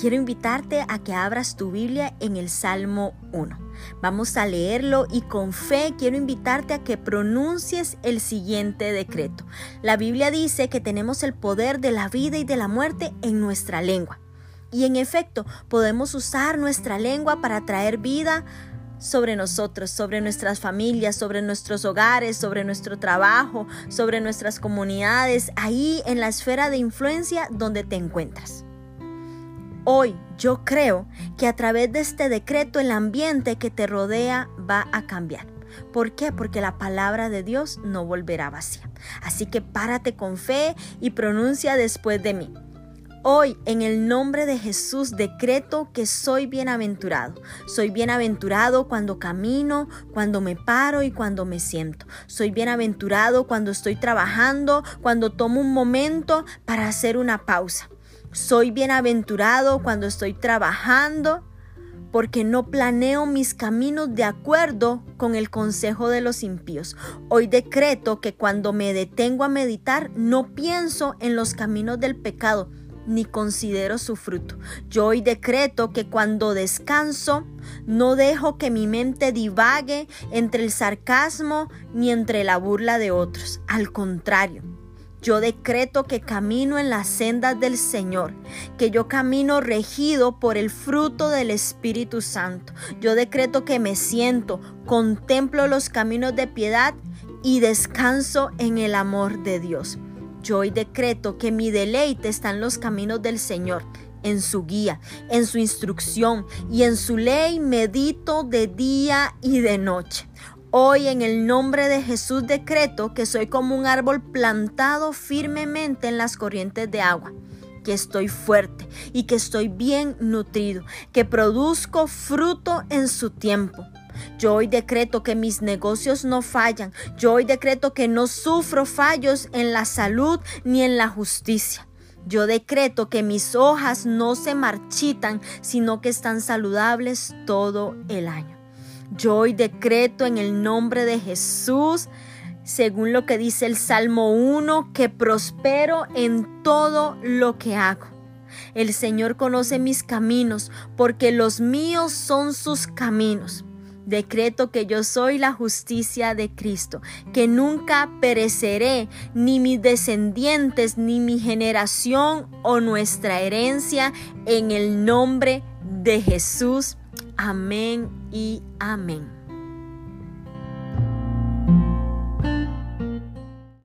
quiero invitarte a que abras tu Biblia en el Salmo 1. Vamos a leerlo y con fe quiero invitarte a que pronuncies el siguiente decreto. La Biblia dice que tenemos el poder de la vida y de la muerte en nuestra lengua. Y en efecto, podemos usar nuestra lengua para traer vida sobre nosotros, sobre nuestras familias, sobre nuestros hogares, sobre nuestro trabajo, sobre nuestras comunidades, ahí en la esfera de influencia donde te encuentras. Hoy yo creo que a través de este decreto el ambiente que te rodea va a cambiar. ¿Por qué? Porque la palabra de Dios no volverá vacía. Así que párate con fe y pronuncia después de mí. Hoy, en el nombre de Jesús, decreto que soy bienaventurado. Soy bienaventurado cuando camino, cuando me paro y cuando me siento. Soy bienaventurado cuando estoy trabajando, cuando tomo un momento para hacer una pausa. Soy bienaventurado cuando estoy trabajando porque no planeo mis caminos de acuerdo con el consejo de los impíos. Hoy decreto que cuando me detengo a meditar no pienso en los caminos del pecado, ni considero su fruto. Yo hoy decreto que cuando descanso no dejo que mi mente divague entre el sarcasmo ni entre la burla de otros. Al contrario, yo decreto que camino en las sendas del Señor, que yo camino regido por el fruto del Espíritu Santo. Yo decreto que me siento, contemplo los caminos de piedad y descanso en el amor de Dios. Yo hoy decreto que mi deleite está en los caminos del Señor, en su guía, en su instrucción y en su ley medito de día y de noche. Hoy en el nombre de Jesús decreto que soy como un árbol plantado firmemente en las corrientes de agua que estoy fuerte y que estoy bien nutrido, que produzco fruto en su tiempo. Yo hoy decreto que mis negocios no fallan. Yo hoy decreto que no sufro fallos en la salud ni en la justicia. Yo decreto que mis hojas no se marchitan, sino que están saludables todo el año. Yo hoy decreto en el nombre de Jesús, según lo que dice el Salmo 1, que prospero en todo lo que hago. El Señor conoce mis caminos, porque los míos son sus caminos. Decreto que yo soy la justicia de Cristo, que nunca pereceré, ni mis descendientes, ni mi generación o nuestra herencia, en el nombre de Jesús. Amén y amén.